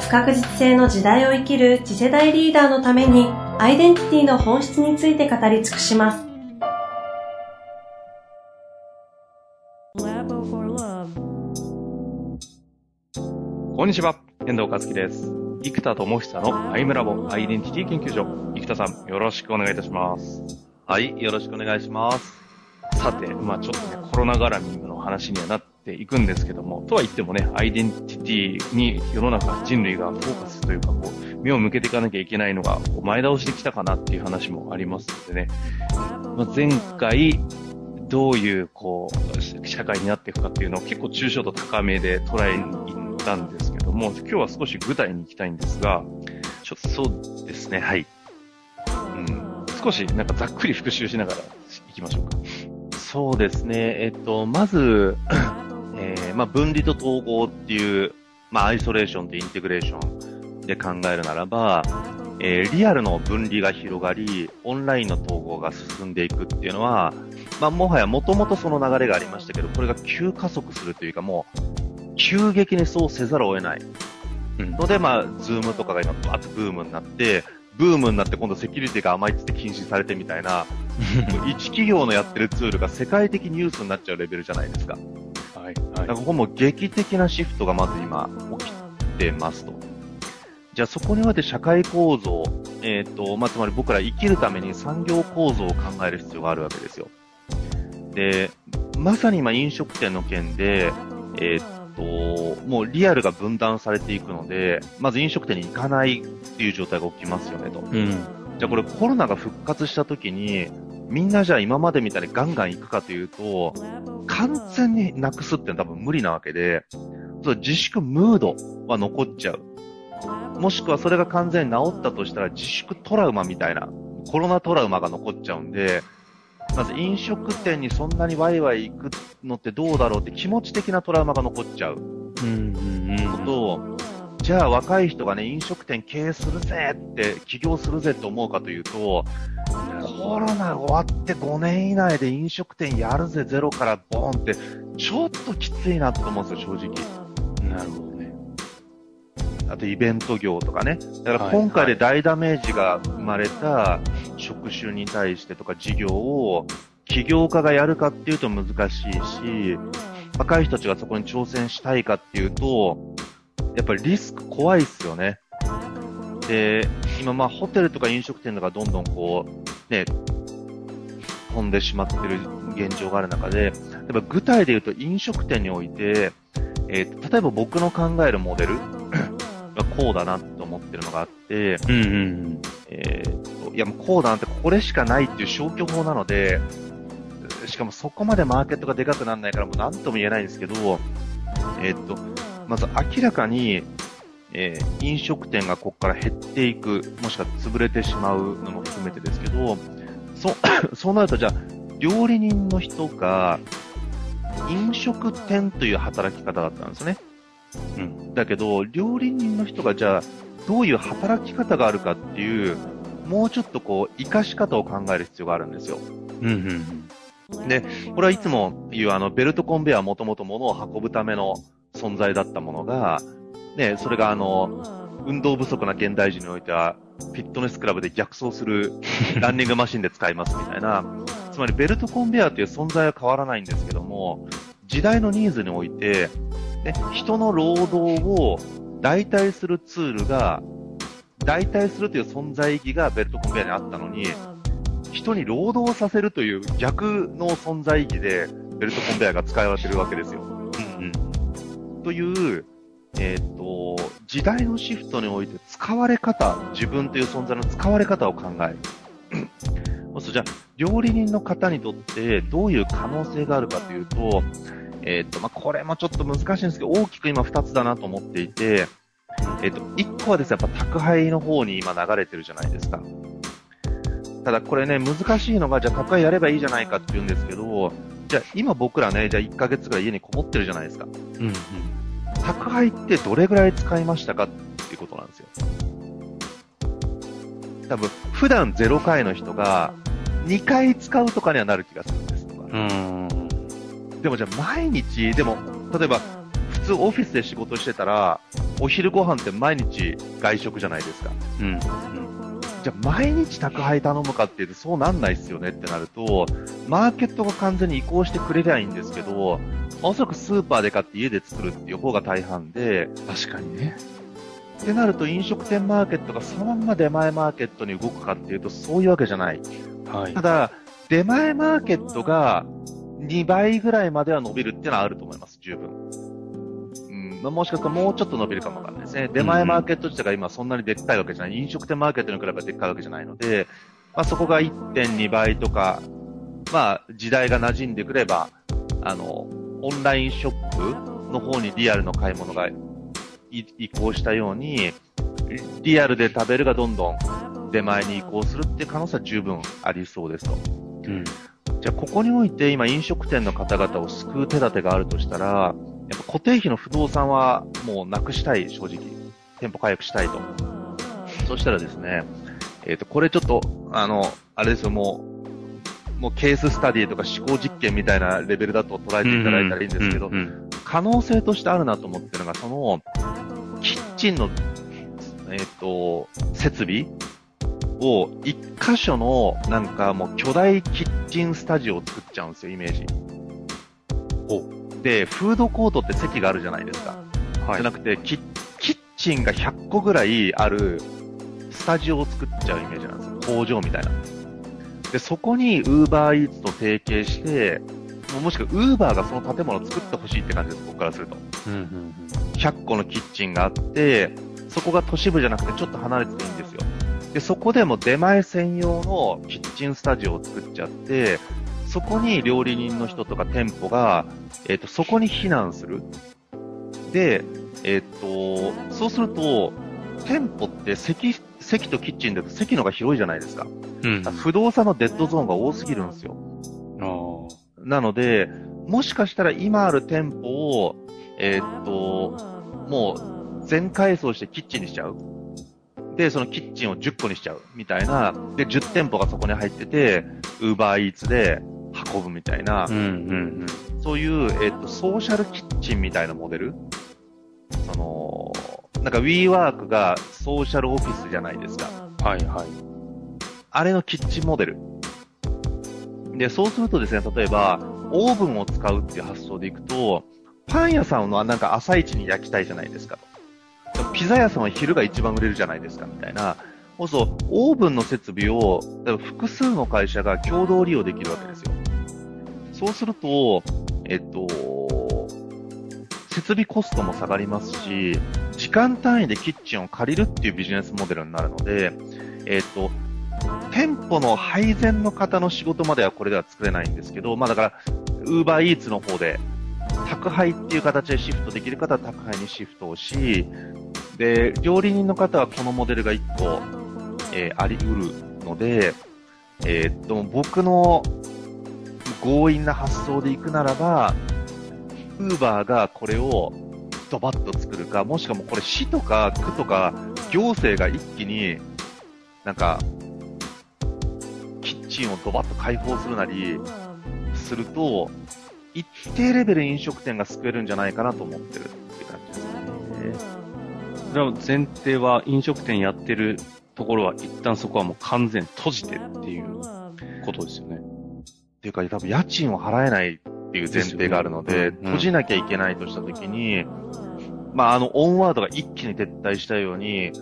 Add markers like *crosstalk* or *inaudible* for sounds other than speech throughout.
不確実性の時代を生きる次世代リーダーのためにアイデンティティの本質について語り尽くします。こんにちは、遠藤和樹です。生田智久のアイムラボアイデンティティ研究所。生田さん、よろしくお願いいたします。はい、よろしくお願いします。さて、まあちょっとね、コロナ絡みの話にはなっていくんですけども、とは言ってもね、アイデンティティに世の中、人類がフォーカスというか、こう、目を向けていかなきゃいけないのが、こう前倒してきたかなっていう話もありますのでね、まあ、前回、どういう、こう、社会になっていくかっていうのを結構抽象度高めで捉えに行ったんですけども、今日は少し具体に行きたいんですが、ちょっとそうですね、はい。うん、少しなんかざっくり復習しながら行きましょうか。そうですね。えっと、まず、えー、まあ、分離と統合っていう、まあ、アイソレーションとインテグレーションで考えるならば、えー、リアルの分離が広がり、オンラインの統合が進んでいくっていうのは、まあ、もはやもともとその流れがありましたけど、これが急加速するというか、もう、急激にそうせざるを得ない。ので、まあ、ズームとかが今、バーッとブームになって、ブームになって今度セキュリティが甘いって禁止されてみたいな、*laughs* 一企業のやってるツールが世界的ニュースになっちゃうレベルじゃないですか。はい。はい。だからここも劇的なシフトがまず今起きてますと。じゃあそこにおいて社会構造、えっ、ー、と、まあ、つまり僕ら生きるために産業構造を考える必要があるわけですよ。で、まさに今飲食店の件で、えっ、ー、と、もうリアルが分断されていくので、まず飲食店に行かないっていう状態が起きますよねと。うん。じゃあこれコロナが復活した時に、みんなじゃあ今までみたいにガンガン行くかというと、完全になくすって多分無理なわけで、そ自粛ムードは残っちゃう。もしくはそれが完全に治ったとしたら自粛トラウマみたいな、コロナトラウマが残っちゃうんで、まず飲食店にそんなにワイワイ行くのってどうだろうって気持ち的なトラウマが残っちゃう。うん、うん、ことを、じゃあ若い人がね、飲食店経営するぜって、起業するぜって思うかというと、コロナ終わって5年以内で飲食店やるぜ、ゼロからボーンって、ちょっときついなと思うんですよ、正直。なるほどね。あとイベント業とかね。だから今回で大ダメージが生まれた職種に対してとか事業を起業家がやるかっていうと難しいし、若い人たちがそこに挑戦したいかっていうと、やっぱりリスク怖いっすよね。で、今まあホテルとか飲食店とかどんどんこう、ね、飛んでしまってる現状がある中で、やっぱ具体で言うと飲食店において、えー、例えば僕の考えるモデル *coughs* がこうだなと思ってるのがあって、うんうん、えー、いやもうこうだなってこれしかないっていう消去法なので、しかもそこまでマーケットがでかくならないからもう何とも言えないんですけど、えっ、と、まず明らかに、えー、飲食店がここから減っていく、もしくは潰れてしまうのも含めてですけど、そ、*coughs* そうなるとじゃあ、料理人の人が、飲食店という働き方だったんですね。うん。だけど、料理人の人がじゃあ、どういう働き方があるかっていう、もうちょっとこう、活かし方を考える必要があるんですよ。うんうんうん。で、これはいつも言うあの、ベルトコンベアはもともと物を運ぶための存在だったものが、ね、それがあの、運動不足な現代人においては、フィットネスクラブで逆走する *laughs* ランニングマシンで使いますみたいな、つまりベルトコンベアという存在は変わらないんですけども、時代のニーズにおいて、ね、人の労働を代替するツールが、代替するという存在意義がベルトコンベアにあったのに、人に労働させるという逆の存在意義でベルトコンベアが使われてるわけですよ。という、えっ、ー、と、時代のシフトにおいて使われ方、自分という存在の使われ方を考える。*laughs* そうじゃあ、料理人の方にとってどういう可能性があるかというと、えっ、ー、と、まあ、これもちょっと難しいんですけど、大きく今2つだなと思っていて、えっと、一個はですね、やっぱ宅配の方に今流れてるじゃないですか。ただこれね、難しいのが、じゃあ宅配やればいいじゃないかって言うんですけど、じゃあ今僕らね、じゃあ1ヶ月ぐらい家にこもってるじゃないですか。うんうん。宅配ってどれぐらい使いましたかっていうことなんですよ。多分、普段0回の人が2回使うとかにはなる気がするんですとか。うん。でもじゃあ毎日、でも、例えば、普通オフィスで仕事してたら、お昼ご飯って毎日外食じゃないですか。うん。じゃあ毎日宅配頼むかっていうとそうなんないっすよねってなると、マーケットが完全に移行してくれりゃいいんですけど、おそらくスーパーで買って家で作るっていう方が大半で、確かにね。ってなると飲食店マーケットがそのまんま出前マーケットに動くかっていうとそういうわけじゃない。はいた。だ、出前マーケットが2倍ぐらいまでは伸びるっていうのはあると思います、十分。うん、まあもしかするともうちょっと伸びるかもわかんないですね。出前マーケット自体が今そんなにでっかいわけじゃない。飲食店マーケットに比べばでっかいわけじゃないので、まあそこが1.2倍とか、まあ時代が馴染んでくれば、あの、オンラインショップの方にリアルの買い物がい移行したように、リアルで食べるがどんどん出前に移行するって可能性は十分ありそうですと。うん。じゃあ、ここにおいて今飲食店の方々を救う手立てがあるとしたら、やっぱ固定費の不動産はもうなくしたい、正直。店舗回復したいと。そしたらですね、えっ、と、これちょっと、あの、あれですよ、もう、もうケーススタディとか思考実験みたいなレベルだと捉えていただいたらいいんですけど、可能性としてあるなと思ってるのが、その、キッチンの、えっ、と、設備を、一箇所の、なんかもう巨大キッチンスタジオを作っちゃうんですよ、イメージ。で、フードコートって席があるじゃないですか。はいじゃなくてキ、キッチンが100個ぐらいあるスタジオを作っちゃうイメージなんですよ。工場みたいな。で、そこに Uber Eats と提携して、もしくは Uber がその建物を作ってほしいって感じです、僕からすると。うんうん100個のキッチンがあって、そこが都市部じゃなくてちょっと離れてていいんですよ。で、そこでも出前専用のキッチンスタジオを作っちゃって、そこに料理人の人とか店舗が、えっ、と、そこに避難する。で、えっ、と、そうすると、店舗って席、席とキッチンだと席のが広いじゃないですか。うん。うん。不動産のデッドゾーンが多すぎるんですよ。あなので、もしかしたら今ある店舗を、えーっと、もう全改装してキッチンにしちゃう。で、そのキッチンを10個にしちゃうみたいな。で、10店舗がそこに入ってて、ウーバーイーツで運ぶみたいな、うんうんそういう、えーっと、ソーシャルキッチンみたいなモデル？その、なんか WeWork がソーシャルオフィスじゃないですか。うん。はいはい。あれのキッチンモデル。で、そうするとですね、例えば、オーブンを使うっていう発想でいくと、パン屋さんはなんか朝一に焼きたいじゃないですかと。ピザ屋さんは昼が一番売れるじゃないですか、みたいな。そうそう、オーブンの設備を、複数の会社が共同利用できるわけですよ。そうすると、えっと、設備コストも下がりますし、時間単位でキッチンを借りるっていうビジネスモデルになるので、えっと、店舗の配膳の方の仕事まではこれでは作れないんですけど、まあだから、ウーバーイーツの方で、宅配っていう形でシフトできる方は宅配にシフトをし、で、料理人の方はこのモデルが1個、えーあり得るので、えーっと、僕の強引な発想でいくならば、ウーバーがこれをドバッと作るか、もしくはもうこれ市とか区とか行政が一気になんか、キッチンをドバッと開放するなりすると、一定レベル飲食店が救えるんじゃないかなと思ってるって感じですね。それは前提は飲食店やってるところは一旦そこはもう完全閉じてるっていうことですよね。っていうか、多分家賃を払えないっていう前提があるので、閉じなきゃいけないとしたときに、まあ、あの、オンワードが一気に撤退したように、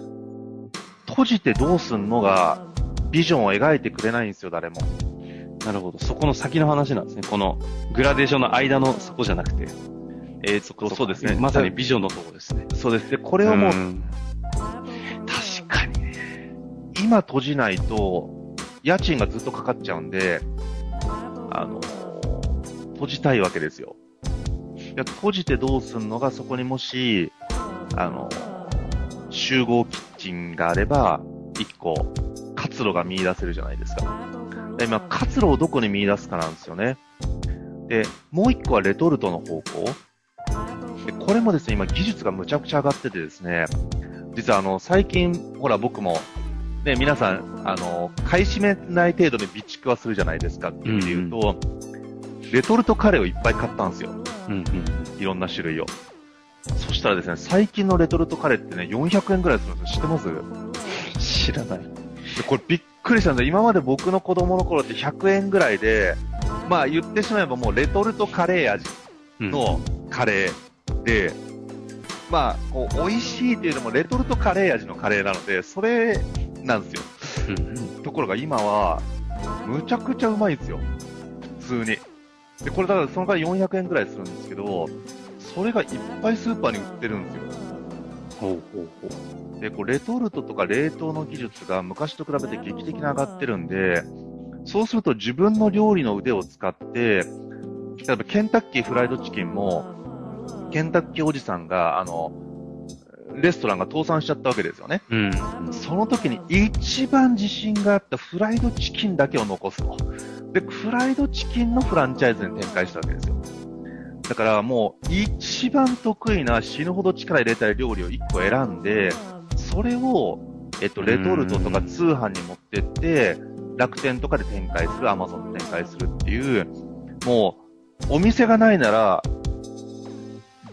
閉じてどうすんのが、ビジョンを描いてくれないんですよ、誰も。なるほど。そこの先の話なんですね。このグラデーションの間のそこじゃなくて。えー、そこそうですね。まさにビジョンのところですね。そうです。で、これをもう、ん確かにね、今閉じないと、家賃がずっとかかっちゃうんで、あの、閉じたいわけですよ。いや、閉じてどうすんのが、そこにもし、あの、集合キッチンがあれば、一個、活路が見出せるじゃないですか。で今、活路をどこに見出すかなんですよね。で、もう一個はレトルトの方向。で、これもですね、今技術がむちゃくちゃ上がっててですね、実はあの、最近、ほら僕も、ね、皆さん、あの、買い占めない程度で備蓄はするじゃないですかっていうと、レトルトカレーをいっぱい買ったんですよ。うんうん。いろんな種類を。そしたらですね、最近のレトルトカレーってね、400円くらいするんですよ。知ってます？知らない。でこれびっくりしたんです今まで僕の子供の頃って100円ぐらいで、まあ言ってしまえばもうレトルトカレー味のカレーで、まあ、こう、美味しいっていうのもレトルトカレー味のカレーなので、それなんですよ。ところが今は、むちゃくちゃうまいんですよ。普通に。で、これだからその代わり400円くらいするんですけど、それがいっぱいスーパーに売ってるんですよ。ほうほうほう。で、こう、レトルトとか冷凍の技術が昔と比べて劇的に上がってるんで、そうすると自分の料理の腕を使って、例えばケンタッキーフライドチキンも、ケンタッキーおじさんが、あの、レストランが倒産しちゃったわけですよね。うん。その時に一番自信があったフライドチキンだけを残すと。で、フライドチキンのフランチャイズに展開したわけですよ。だからもう一番得意な死ぬほど力入れたい料理を一個選んで、それを、えっと、レトルトとか通販に持ってって、楽天とかで展開する、アマゾンで展開するっていう、もう、お店がないなら、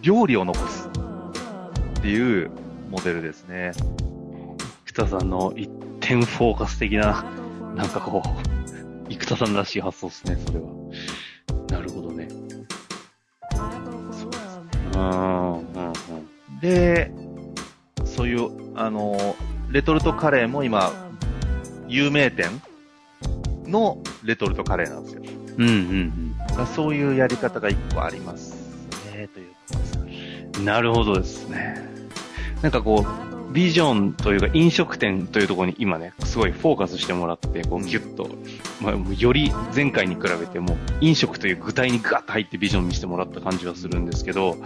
料理を残すっていうモデルですね。生田さんの一点フォーカス的な、なんかこう、生田さんらしい発想ですね、それは。なるほどね。そうですうん、うん、うん。で、そういう、あの、レトルトカレーも今、有名店のレトルトカレーなんですよ。うん、うん、だからそういうやり方が一個ありますね、ということです。なるほどですね。なんかこう、ビジョンというか飲食店というところに今ね、すごいフォーカスしてもらって、こうギュッと、まあ、より前回に比べても飲食という具体にガッと入ってビジョン見せてもらった感じはするんですけど、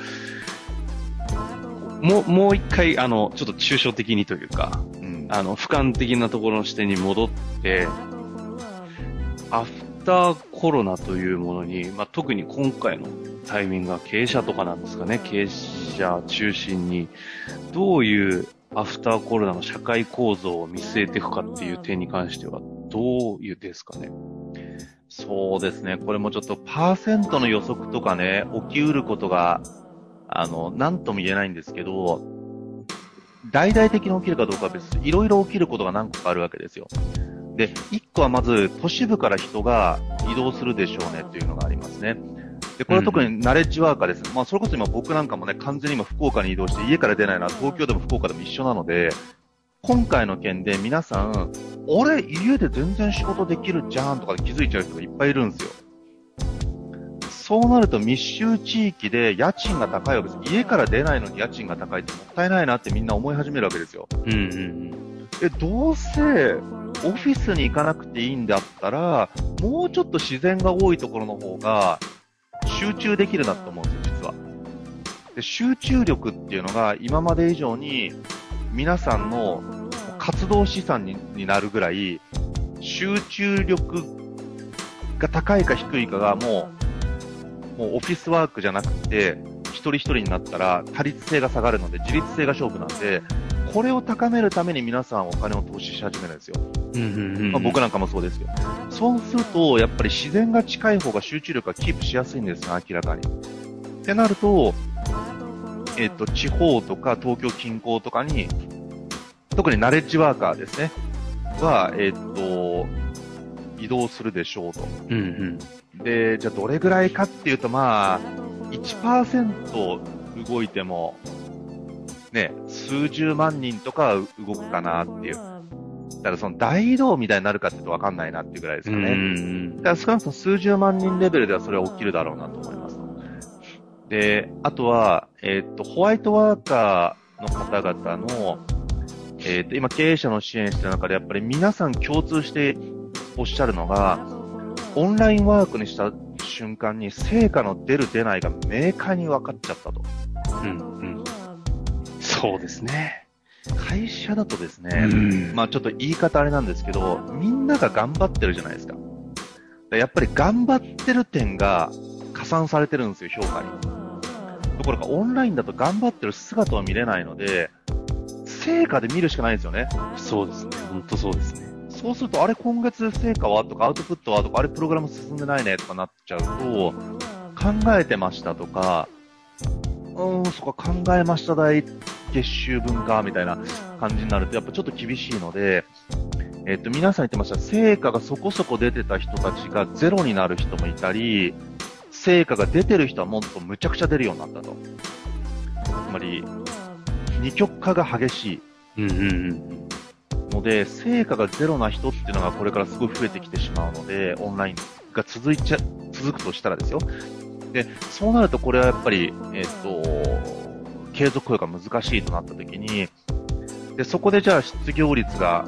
もう、もう一回、あの、ちょっと抽象的にというか、うん。あの、俯瞰的なところの視点に戻って、アフターコロナというものに、まあ、特に今回のタイミングは経営者とかなんですかね、経営者中心に、どういうアフターコロナの社会構造を見据えていくかっていう点に関しては、どういうですかね。そうですね。これもちょっとパーセントの予測とかね、起きうることが、あの、なんとも言えないんですけど、大々的に起きるかどうかは別に、いろいろ起きることが何個かあるわけですよ。で、一個はまず、都市部から人が移動するでしょうねっていうのがありますね。で、これは特にナレッジワーカーです。まあ、それこそ今僕なんかもね、完全に今福岡に移動して家から出ないのは東京でも福岡でも一緒なので、今回の件で皆さん、俺、家で全然仕事できるじゃんとかで気づいちゃう人がいっぱいいるんですよ。そうなると密集地域で家賃が高いわけです。家から出ないのに家賃が高いってもったいないなってみんな思い始めるわけですよ。うんうんえ、どうせ、オフィスに行かなくていいんだったら、もうちょっと自然が多いところの方が、集中できるなと思うんですよ、実は。で、集中力っていうのが今まで以上に、皆さんの活動資産になるぐらい、集中力が高いか低いかがもう、もうオフィスワークじゃなくて、一人一人になったら、多率性が下がるので、自律性が勝負なんで、これを高めるために皆さんお金を投資し始めるんですよ。うん。うんうんうん。まあ、僕なんかもそうですけど。そうすると、やっぱり自然が近い方が集中力がキープしやすいんですよ、明らかに。ってなると、えっ、と、地方とか東京近郊とかに、特にナレッジワーカーですね、は、えっ、と、移動するでしょうと。うんうん。で、じゃあどれぐらいかっていうと、まあ、1%動いても、ね、数十万人とかは動くかなっていう。だからその大移動みたいになるかって言うとわかんないなっていうぐらいですかね。だから少なくとも数十万人レベルではそれは起きるだろうなと思います。で、あとは、えっ、と、ホワイトワーカーの方々の、えっ、と、今経営者の支援してる中でやっぱり皆さん共通しておっしゃるのが、オンラインワークにした瞬間に成果の出る出ないが明快に分かっちゃったと。うんうん。そうですね。会社だとですね、うんまあちょっと言い方あれなんですけど、みんなが頑張ってるじゃないですか。やっぱり頑張ってる点が加算されてるんですよ、評価に。ところがオンラインだと頑張ってる姿は見れないので、成果で見るしかないんですよね。そうですね。本当そうですね。そうすると、あれ今月成果はとか、アウトプットはとか、あれプログラム進んでないねとかなっちゃうと、考えてましたとか、うーん、そこ考えました代月収分か、みたいな感じになると、やっぱちょっと厳しいので、えっと、皆さん言ってました、成果がそこそこ出てた人たちがゼロになる人もいたり、成果が出てる人はもっとむちゃくちゃ出るようになったと。つまり、二極化が激しい。うん。ので、成果がゼロな人っていうのがこれからすごい増えてきてしまうので、オンラインが続いちゃ、続くとしたらですよ。で、そうなるとこれはやっぱり、えっ、と、継続雇用が難しいとなった時に、で、そこでじゃあ失業率が、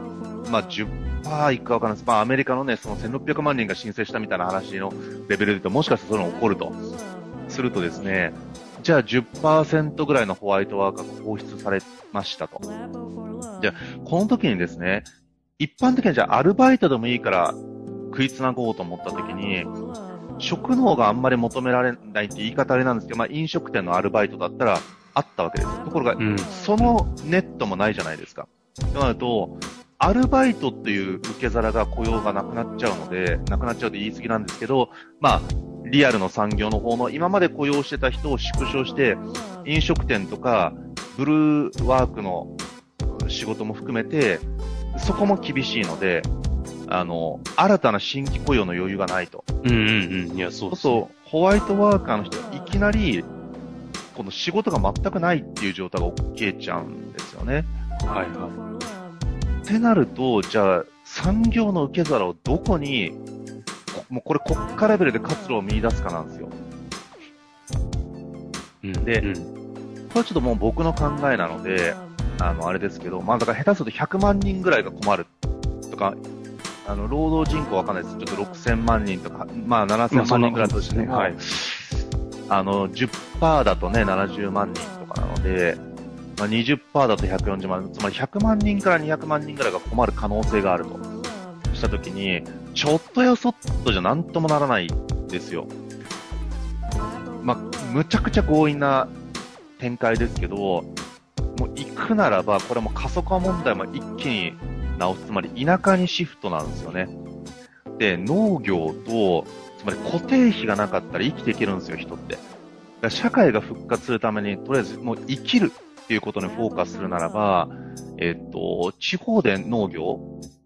まあ10%いくかわからないです。まあアメリカのね、その1600万人が申請したみたいな話のレベルで言うと、もしかしたらそういうのが起こると。するとですね、じゃあ10%ぐらいのホワイトワーカーが放出されましたと。じゃあ、この時にですね、一般的にじゃあアルバイトでもいいから食いつなごうと思った時に、職能があんまり求められないって言い方あれなんですけど、まあ飲食店のアルバイトだったらあったわけです。ところが、うん。そのネットもないじゃないですか。となると、アルバイトっていう受け皿が雇用がなくなっちゃうので、なくなっちゃうと言い過ぎなんですけど、まあ、リアルの産業の方の今まで雇用してた人を縮小して、飲食店とか、ブルーワークの仕事も含めて、そこも厳しいので、あの、新たな新規雇用の余裕がないと。うんうんうん。いや、そうそうホワイトワーカーの人がいきなり、この仕事が全くないっていう状態が起きちゃうんですよね。はいはってなると、じゃあ、産業の受け皿をどこに、こもうこれ国家レベルで活路を見出すかなんですよ。い。うんでうんこれはちょっともう僕の考えなので、あの、あれですけど、まあだから下手すると100万人ぐらいが困るとか、あの、労働人口わかんないです。ちょっと6000万人とか、まあ7000万人ぐらいだとしても、はい。あの、10%だとね、70万人とかなので、まあ、20%だと140万、つまり100万人から200万人ぐらいが困る可能性があると。したときに、ちょっとやそっとじゃなんともならないですよ。まあ、むちゃくちゃ強引な展開ですけど、もう行くならば、これも過疎化問題も一気に直す。つまり田舎にシフトなんですよね。で、農業と、つまり固定費がなかったら生きていけるんですよ、人って。だから社会が復活するために、とりあえずもう生きるっていうことにフォーカスするならば、えっと、地方で農業、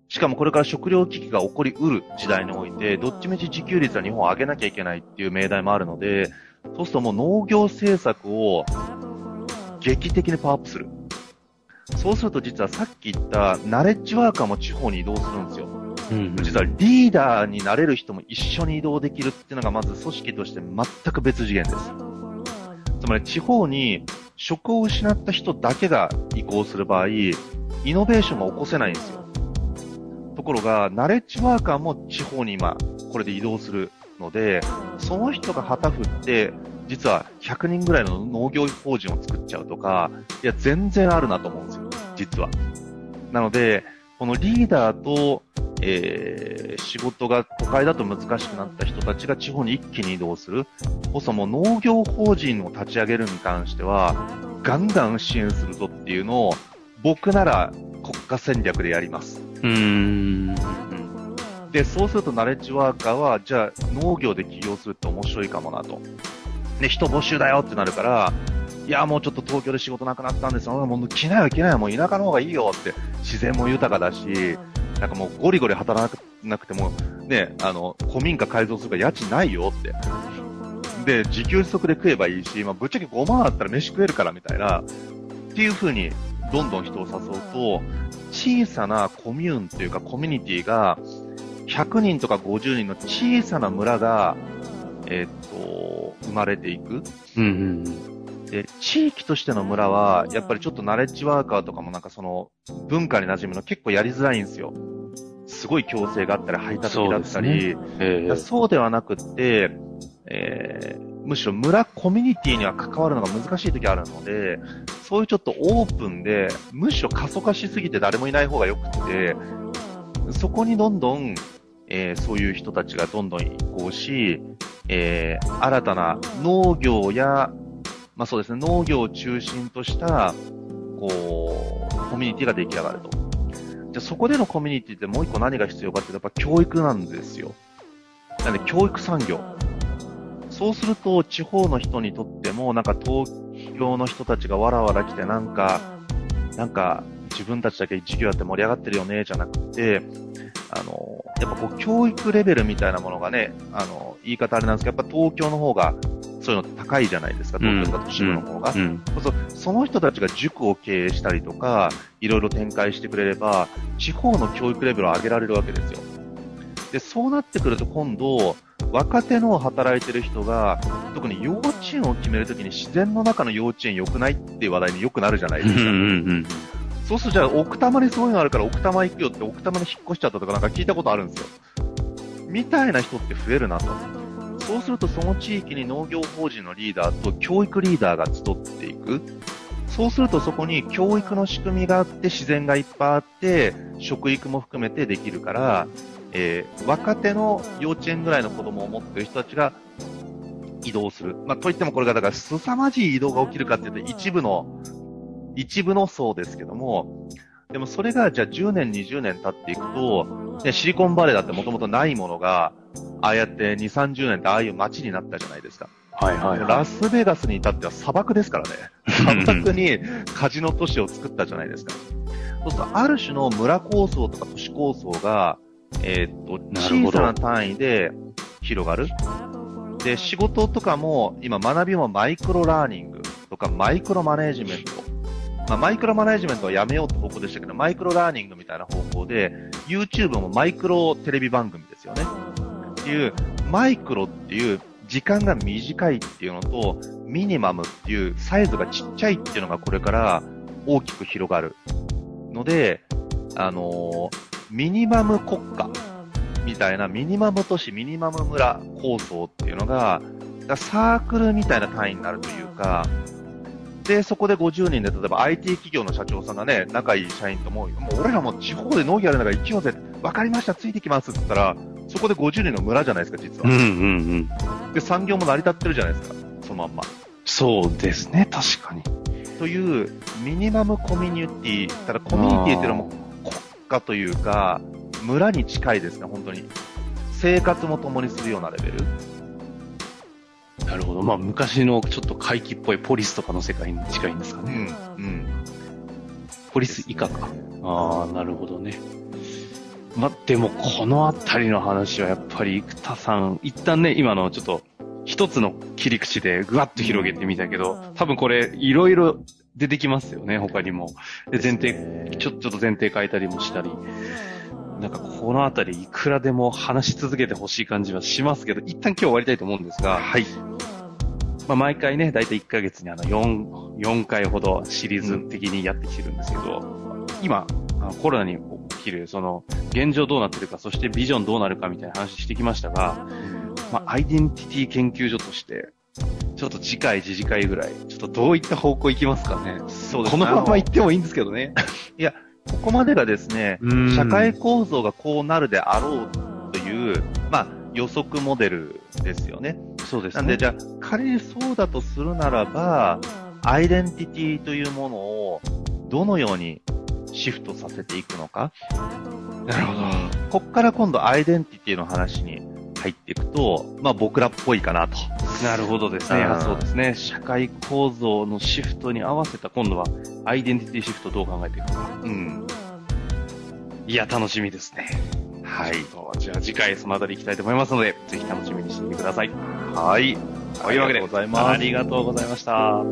しかもこれから食料危機が起こりうる時代において、どっちみち自給率は日本を上げなきゃいけないっていう命題もあるので、そうするともう農業政策を劇的にパワーアップする。そうすると実はさっき言ったナレッジワーカーも地方に移動するんですよ。実はリーダーになれる人も一緒に移動できるっていうのがまず組織として全く別次元です。つまり地方に職を失った人だけが移行する場合、イノベーションが起こせないんですよ。ところが、ナレッジワーカーも地方に今、これで移動するので、その人が旗振って、実は100人ぐらいの農業法人を作っちゃうとか、いや、全然あるなと思うんですよ。実は。なので、このリーダーと、えー、仕事が都会だと難しくなった人たちが地方に一気に移動する。こそも農業法人を立ち上げるに関しては、ガンガン支援するぞっていうのを、僕なら国家戦略でやります。うーん。で、そうするとナレッジワーカーは、じゃあ農業で起業するって面白いかもなと。で、人募集だよってなるから、いや、もうちょっと東京で仕事なくなったんですよ。もう来ないよ来ないよ。もう田舎の方がいいよって。自然も豊かだし、なんかもうゴリゴリ働かなくても、ね、あの、古民家改造するから家賃ないよって。で、自給自足で食えばいいし、まあ、ぶっちゃけ5万あったら飯食えるからみたいな、っていう風に、どんどん人を誘うと、小さなコミューンっていうかコミュニティが、100人とか50人の小さな村が、えーっと、生まれていく。うんうんで、地域としての村は、やっぱりちょっとナレッジワーカーとかもなんかその、文化に馴染むの結構やりづらいんですよ。すごい強制があったり、排他的だったり、そうですえいやそうではなくって、えーむしろ村コミュニティには関わるのが難しい時あるので、そういうちょっとオープンで、むしろ過疎化しすぎて誰もいない方が良くて、そこにどんどん、えーそういう人たちがどんどん移行し、えー新たな農業や、まあそうですね、農業を中心とした、こう、コミュニティが出来上がると。じゃそこでのコミュニティってもう一個何が必要かっていうと、やっぱ教育なんですよ。なんで教育産業。そうすると、地方の人にとっても、なんか東京の人たちがわらわら来て、なんか、なんか、自分たちだけ授業やって盛り上がってるよね、じゃなくて、あの、やっぱこう、教育レベルみたいなものがね、あの、言い方あれなんですけど、やっぱ東京の方が、そういうの高いじゃないですか、東京とか都市部の方が。うん。そうそうその人たちが塾を経営したりとか、いろいろ展開してくれれば、地方の教育レベルを上げられるわけですよ。で、そうなってくると今度、若手の働いてる人が、特に幼稚園を決めるときに自然の中の幼稚園良くないっていう話題によくなるじゃないですか。うんうんうん。そうするとじゃあ奥多摩にそういうのあるから奥多摩行くよって奥多摩に引っ越しちゃったとかなんか聞いたことあるんですよ。みたいな人って増えるなと。そうするとその地域に農業法人のリーダーと教育リーダーが集っていく。そうするとそこに教育の仕組みがあって自然がいっぱいあって食育も含めてできるから、えー若手の幼稚園ぐらいの子供を持っている人たちが移動する。まあ、といってもこれがだから凄まじい移動が起きるかっていうと一部の一部の層ですけども、でもそれがじゃあ10年、20年経っていくと、ね、シリコンバレーだってもともとないものが、ああやって2、30年ってああいう街になったじゃないですか。はいはいはラスベガスに至っては砂漠ですからね。砂漠にカジノ都市を作ったじゃないですか。そうすると、ある種の村構想とか都市構想が、えーっと、小さな単位で広がる。で、仕事とかも、今学びもマイクロラーニングとかマイクロマネージメント。まあ、マイクロマネジメントはやめようって方向でしたけど、マイクロラーニングみたいな方向で、YouTube もマイクロテレビ番組ですよね。っていう、マイクロっていう時間が短いっていうのと、ミニマムっていうサイズがちっちゃいっていうのがこれから大きく広がる。ので、あのーミニマム国家みたいなミニマム都市、ミニマム村構想っていうのが、サークルみたいな単位になるというか、で、そこで50人で、例えば IT 企業の社長さんがね、仲いい社員とも、もう俺らも地方で農業やるんだから行きようぜ、わかりました、ついてきますって言ったら、そこで50人の村じゃないですか、実い。うんは。うんうん。で、産業も成り立ってるじゃないですか、そのまんま。そうですね、確かに。という、ミニマムコミュニティ、ただコミュニティっていうのも国家というか、村に近いですね、本当に。生活も共にするようなレベル。なるほど。まあ、昔のちょっと怪奇っぽいポリスとかの世界に近いんですかね。うん、うん。ポリス以下か。ああ、なるほどね。ま、でも、このあたりの話はやっぱり、生田さん、一旦ね、今のちょっと、一つの切り口でぐわっと広げてみたけど、多分これ、いろいろ出てきますよね、他にも。で、前提、ちょ、ちょっと前提変えたりもしたり。なんか、このあたり、いくらでも話し続けてほしい感じはしますけど、一旦今日終わりたいと思うんですが、はい。まあ、毎回ね、だいたい1ヶ月にあの4、4回ほどシリーズ的にやってきてるんですけど、今、あのコロナに起きる、その、現状どうなってるか、そしてビジョンどうなるかみたいな話してきましたが、まあ、アイデンティティ研究所として、ちょっと次回、次次回ぐらい、ちょっとどういった方向行きますかね。そうこのまま行ってもいいんですけどね。*laughs* ここまでがですね、うん社会構造がこうなるであろうという、まあ、予測モデルですよね。そうですなんで、じゃあ、仮にそうだとするならば、アイデンティティというものをどのようにシフトさせていくのか。なるほど。こっから今度アイデンティティの話に入っていくと、まあ僕らっぽいかなと。なるほどですね。そうですね。社会構造のシフトに合わせた、今度はアイデンティティシフトをどう考えていくか。うん。いや、楽しみですね。はい。じゃあ次回そのあたり行きたいと思いますので、ぜひ楽しみにしてみてください。はい。というわけで、ありがとうございました。